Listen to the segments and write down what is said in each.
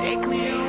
Take me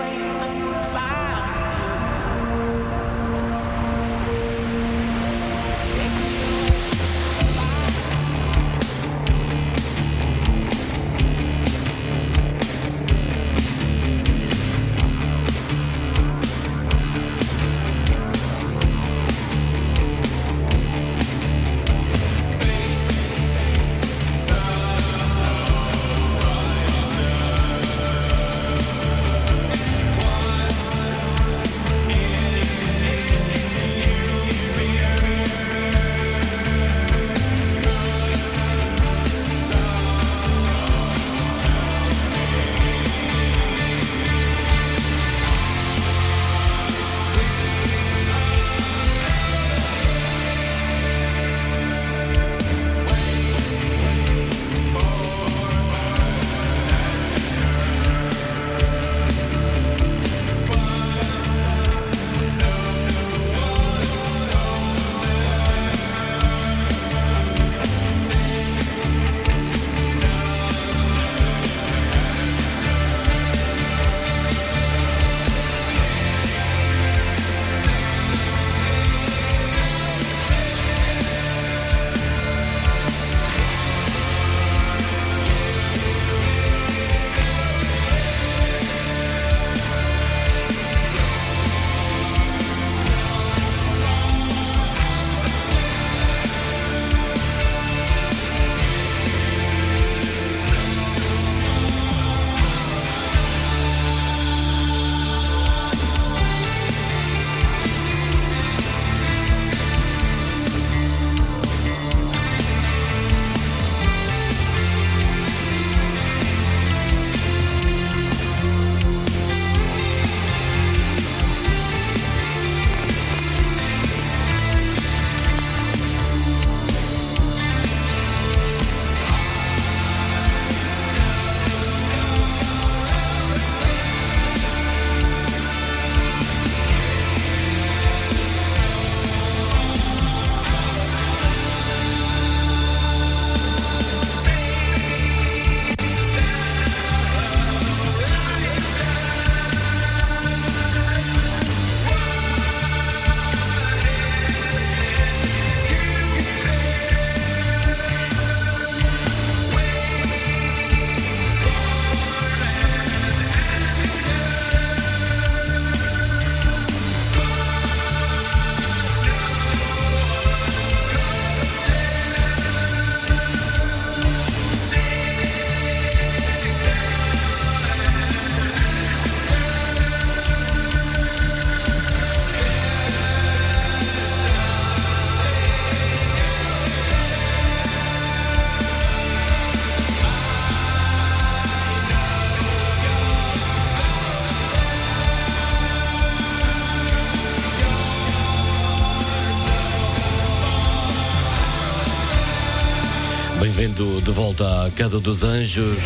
Queda dos Anjos.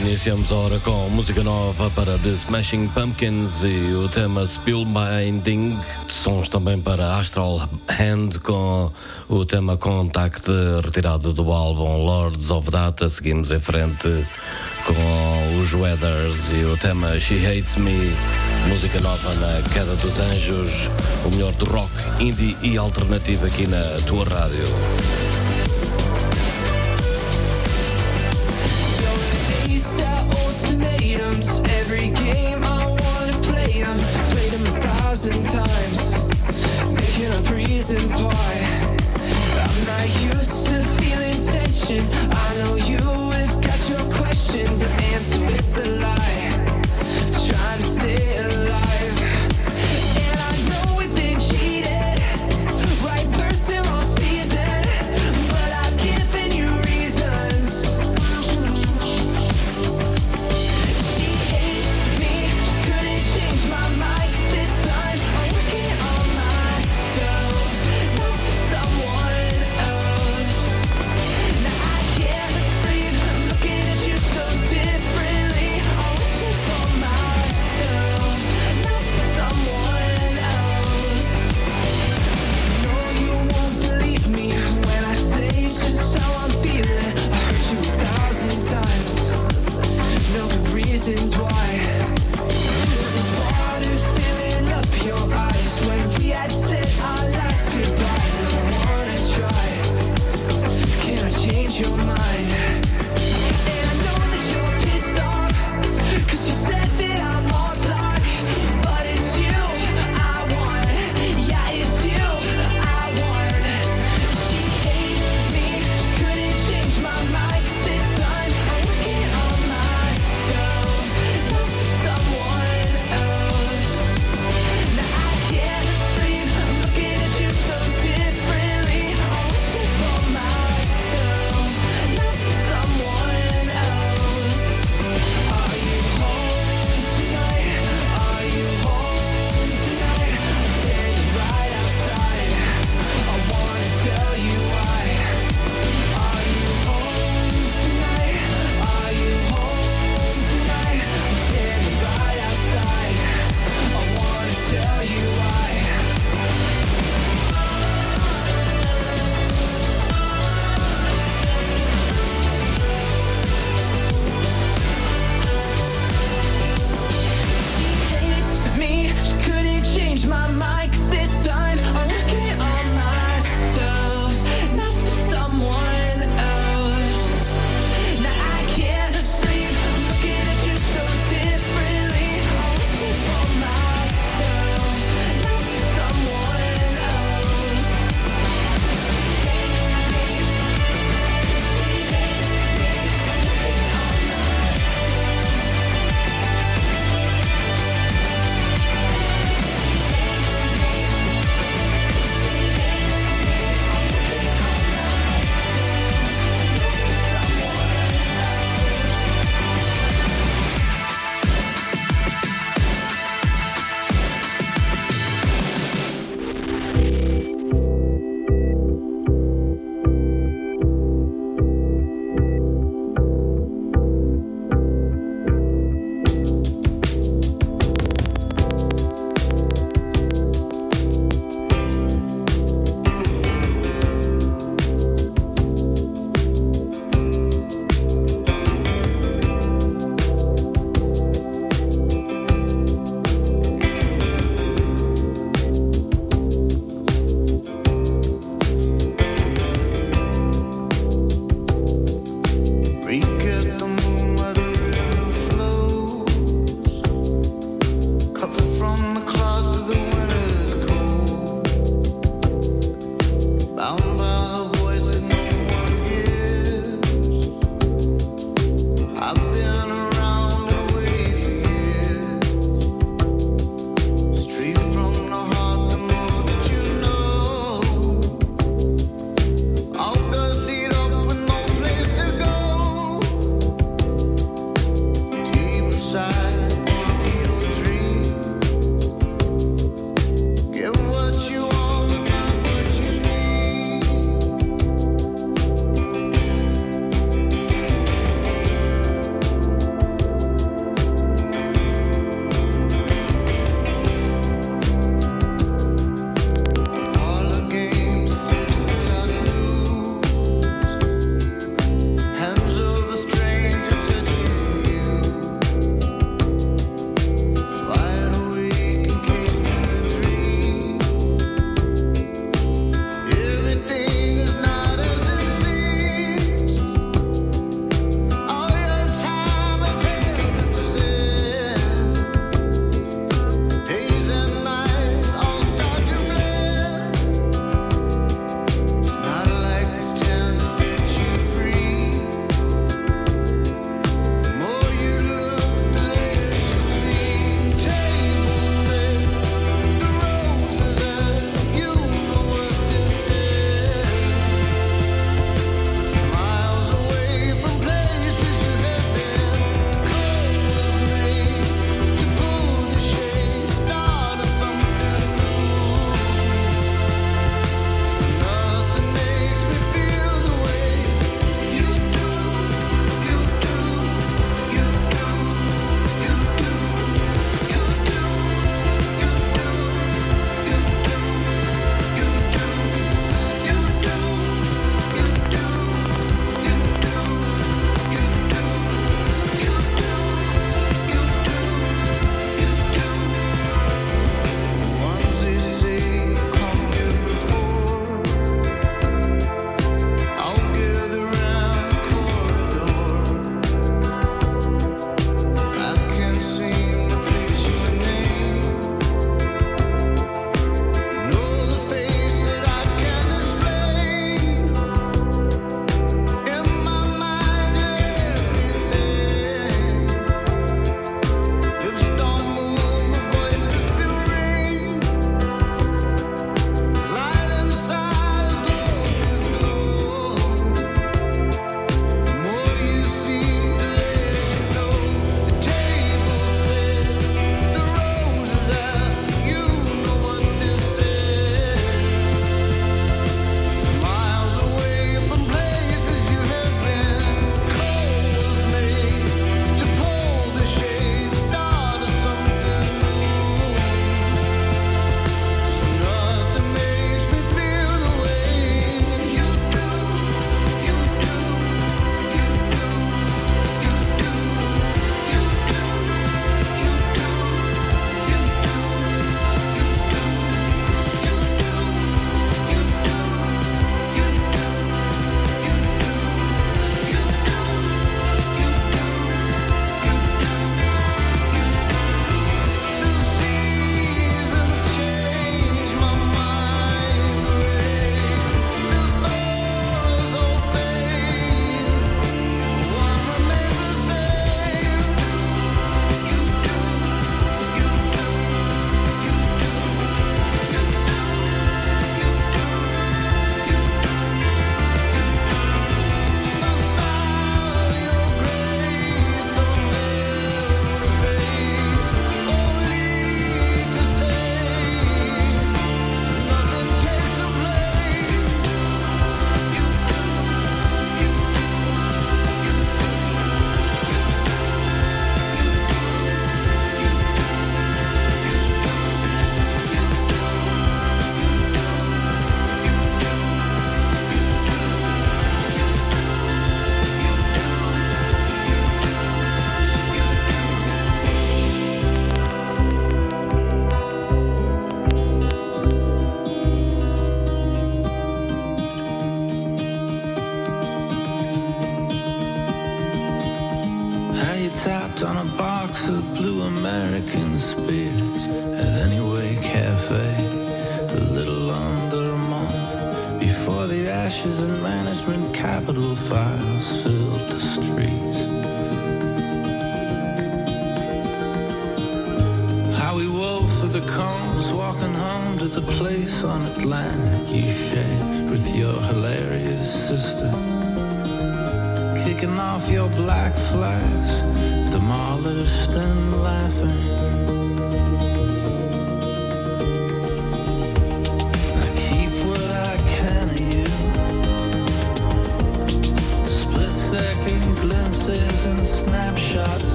Iniciamos a hora com música nova para The Smashing Pumpkins e o tema Spillbinding. Sons também para Astral Hand com o tema Contact retirado do álbum Lords of Data. Seguimos em frente com os Weathers e o tema She Hates Me. Música nova na Queda dos Anjos. O melhor do rock, indie e alternativo aqui na tua rádio. dance.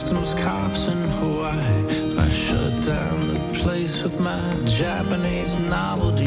customs cops in Hawaii. I shut down the place with my Japanese novelty.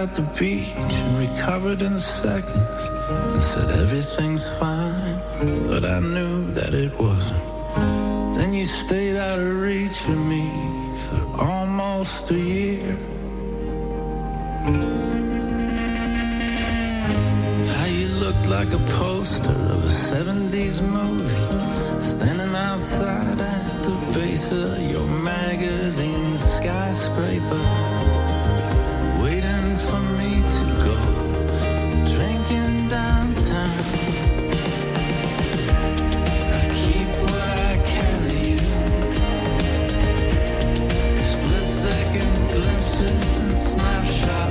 at the beach and recovered in seconds and said everything's fine, but I knew that it wasn't. Then you stayed out of reach of me for almost a year. How you looked like a poster of a 70s movie, standing outside at the base of your magazine skyscraper. snapshot.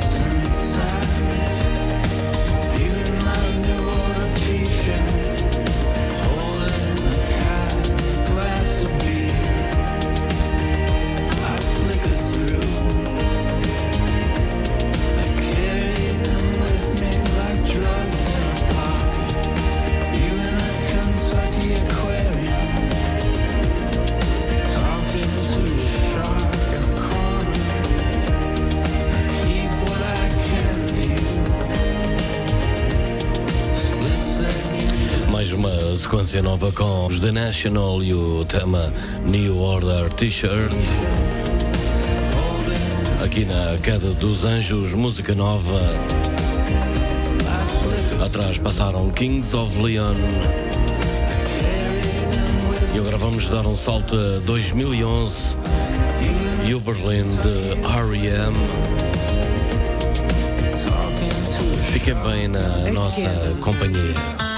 com os The National e o tema New Order T-shirt. Aqui na Queda dos Anjos, música nova. Atrás passaram Kings of Leon. E agora vamos dar um salto a 2011 e o Berlim de R.E.M. Fiquem bem na nossa companhia.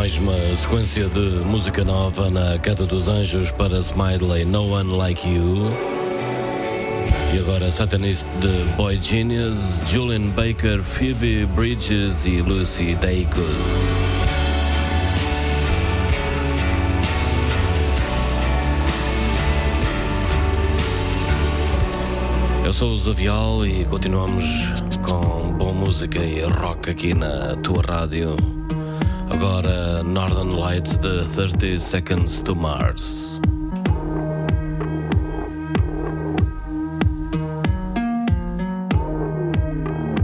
Mais uma sequência de música nova na Queda dos Anjos para Smiley No One Like You. E agora Satanist de Boy Genius, Julian Baker, Phoebe Bridges e Lucy Dacus. Eu sou o Zavial e continuamos com boa música e rock aqui na tua rádio. Agora Northern Lights de 30 Seconds to Mars.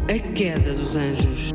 A queda dos anjos.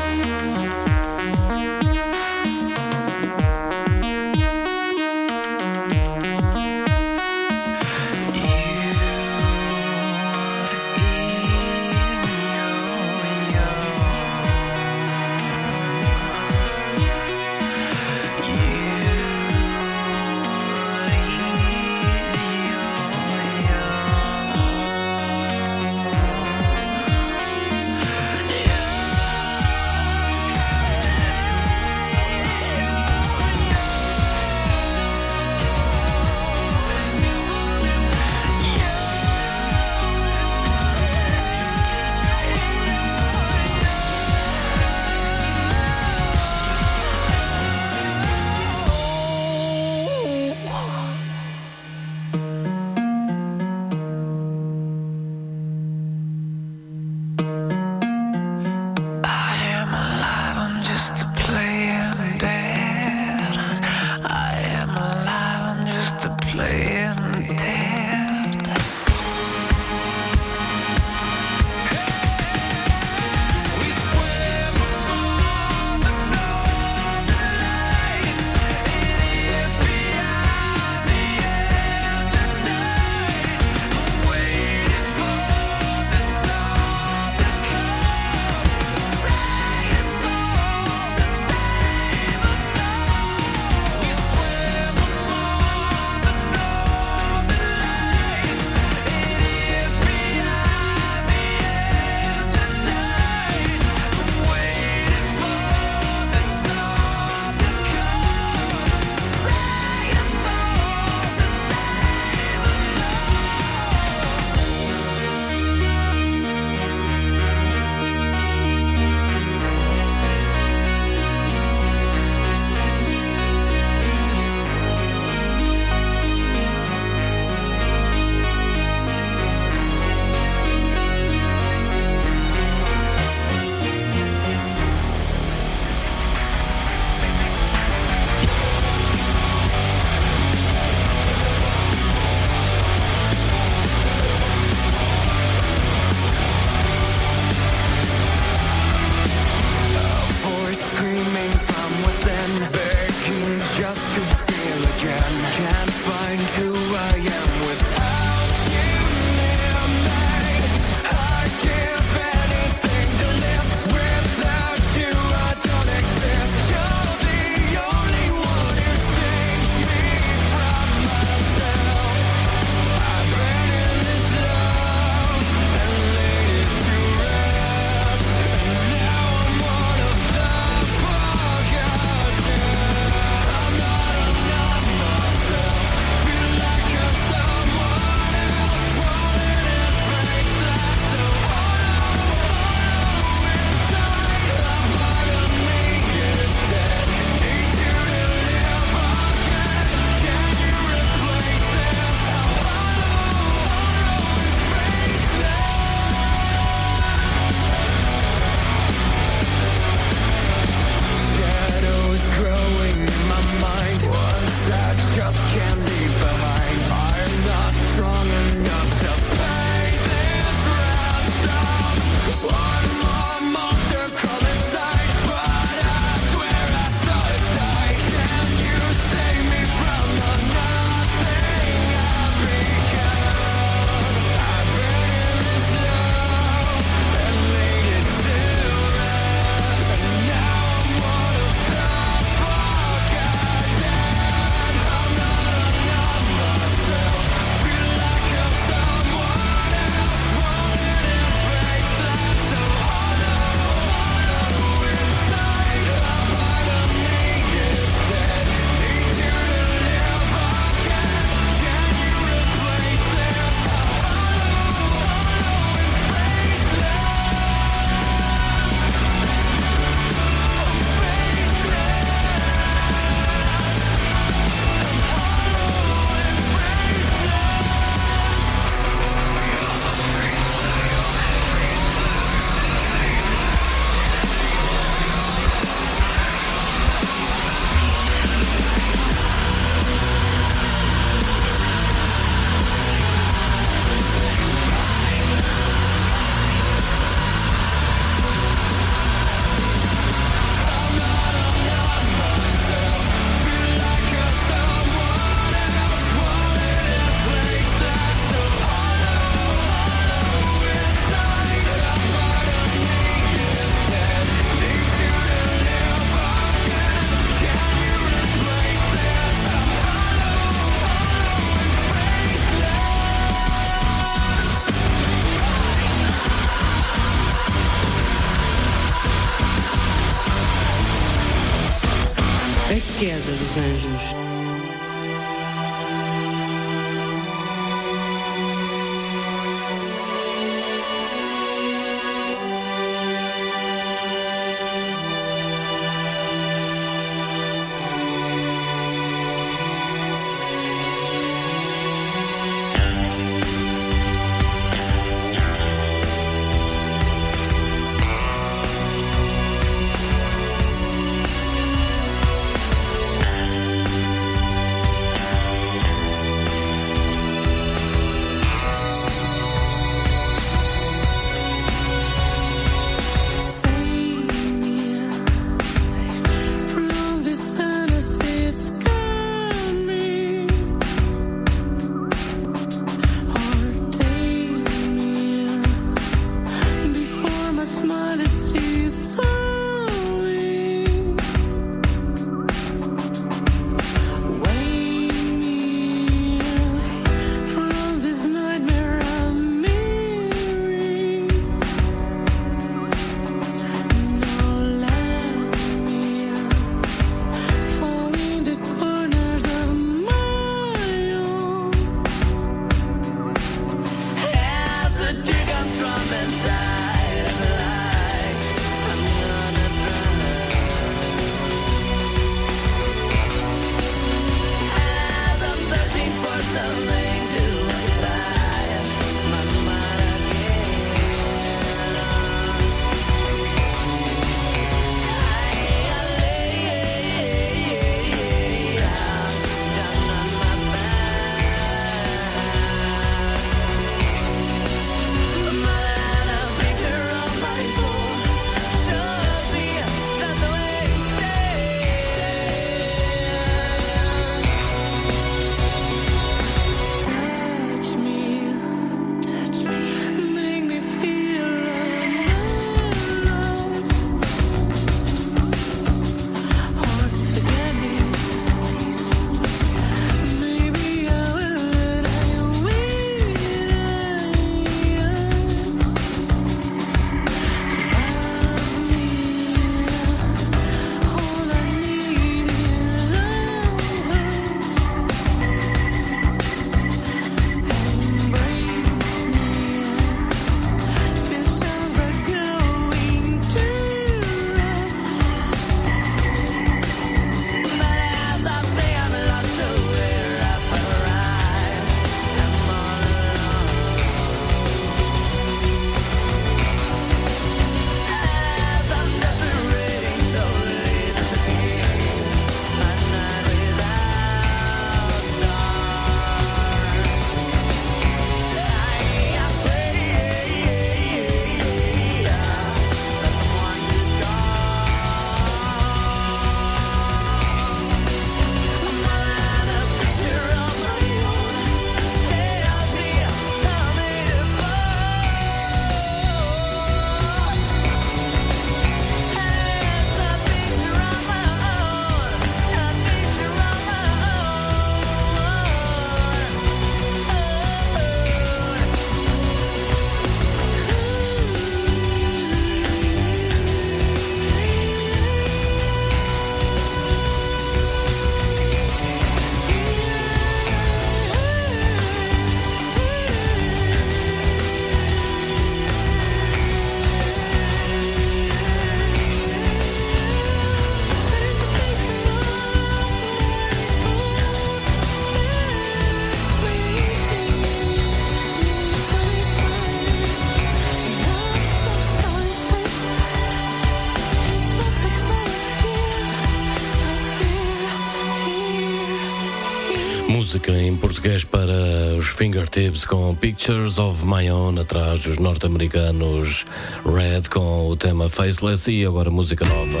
português para os Fingertips com Pictures of My Own, atrás dos norte-americanos Red com o tema Faceless e agora música nova.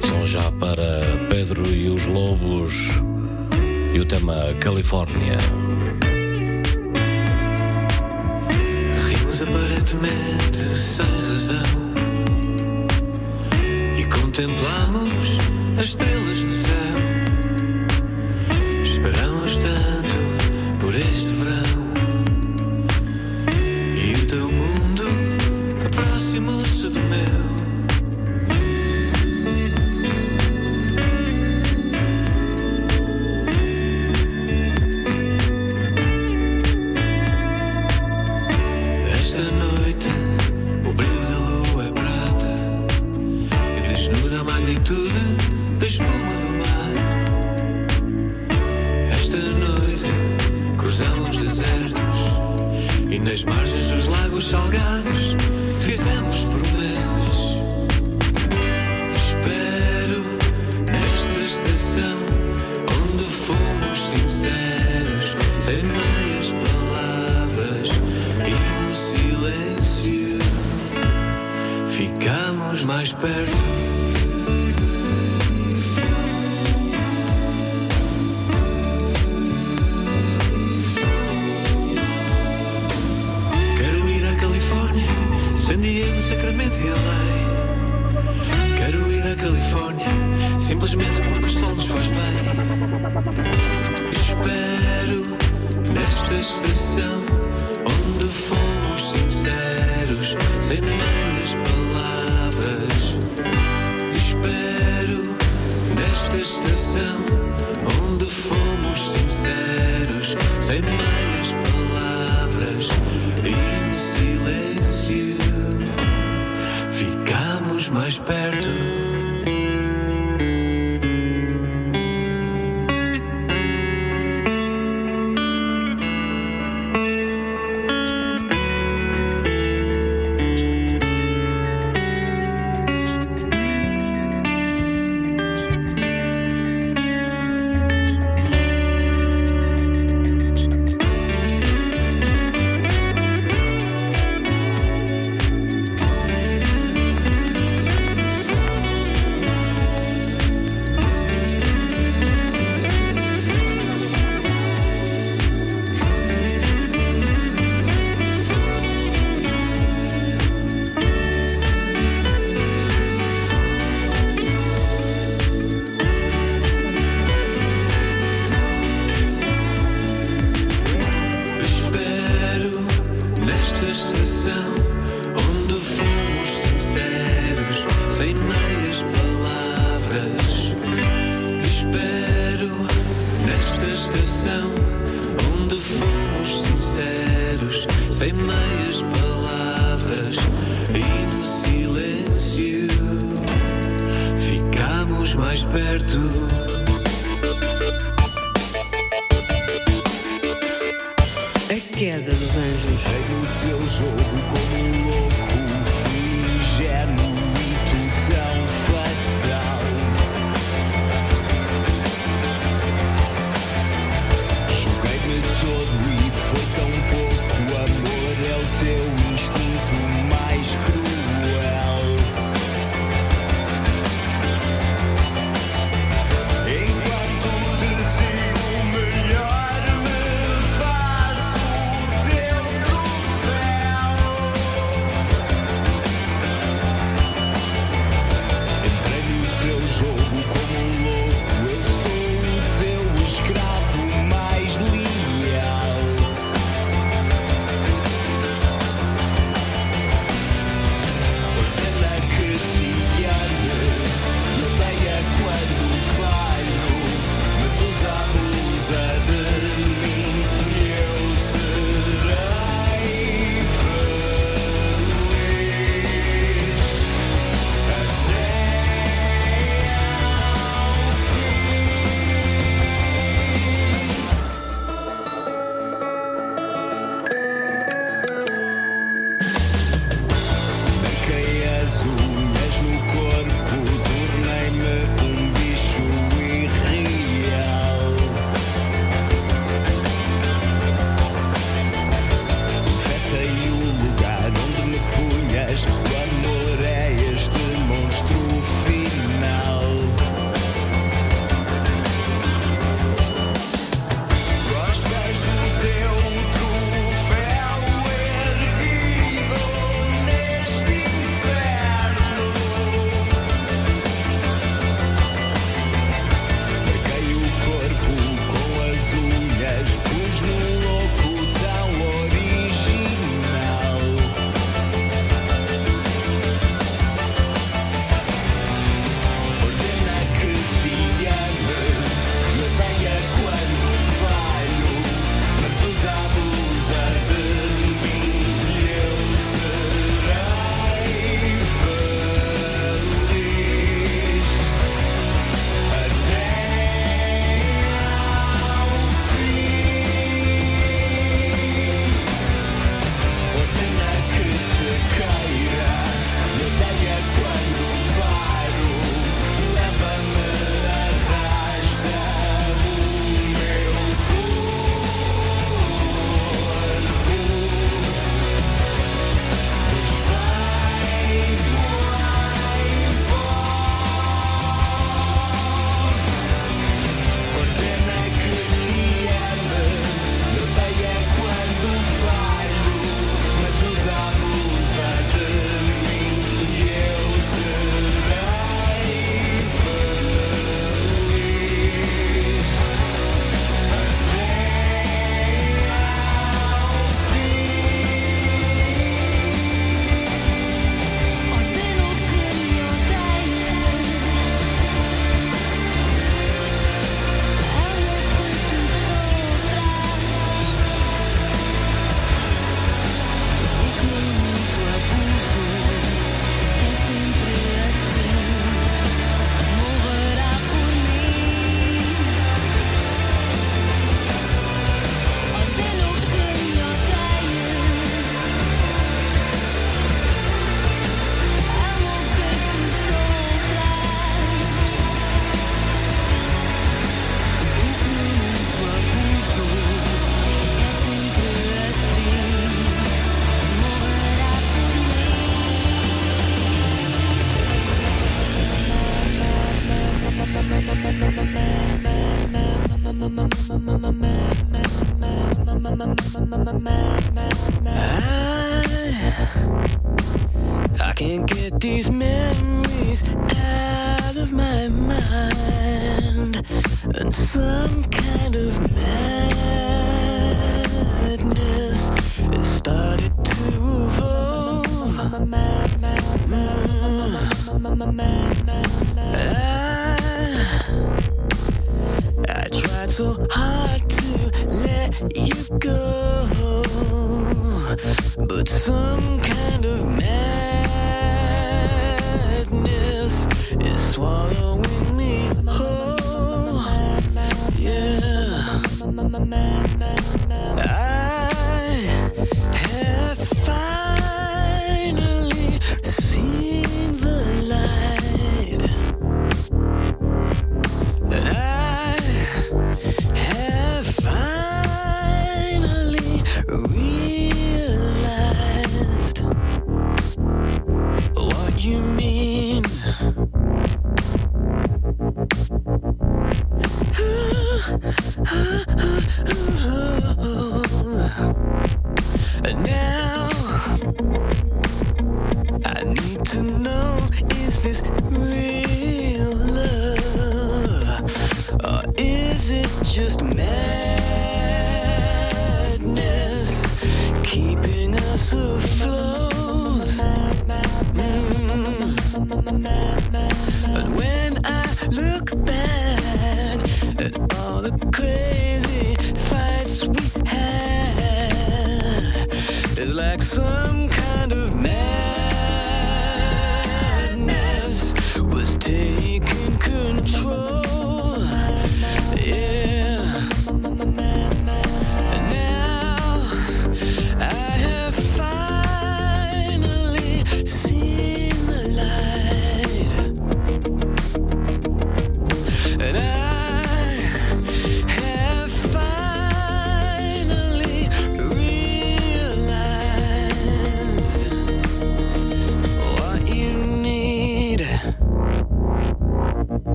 São já para Pedro e os Lobos e o tema Califórnia. Rimos aparentemente sem razão e contemplamos as estrelas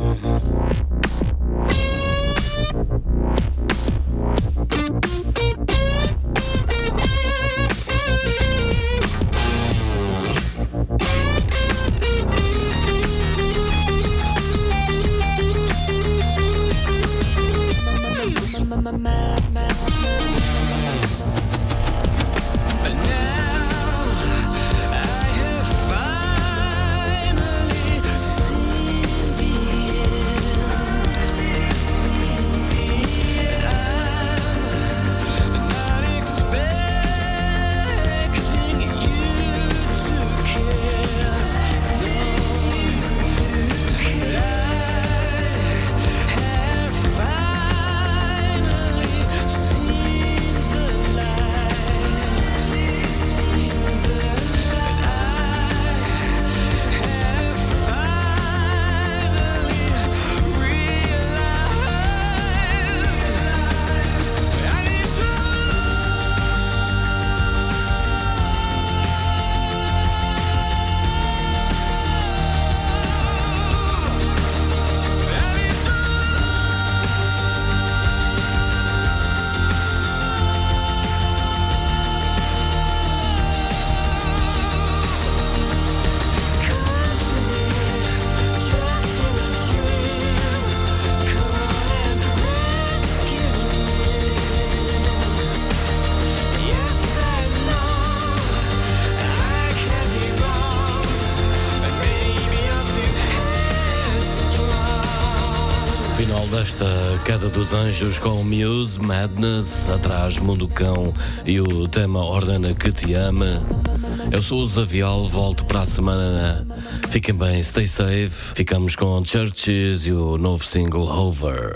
Mm-hmm. Beijos com Muse, Madness, atrás Mundo Cão e o tema Ordena que te ame. Eu sou o Zavial, volto para a semana. Fiquem bem, stay safe. Ficamos com Churches e o novo single Hover.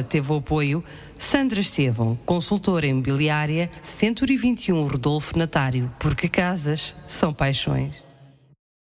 Sonora teve o apoio Sandra Estevão, consultora imobiliária 121 Rodolfo Natário, porque casas são paixões.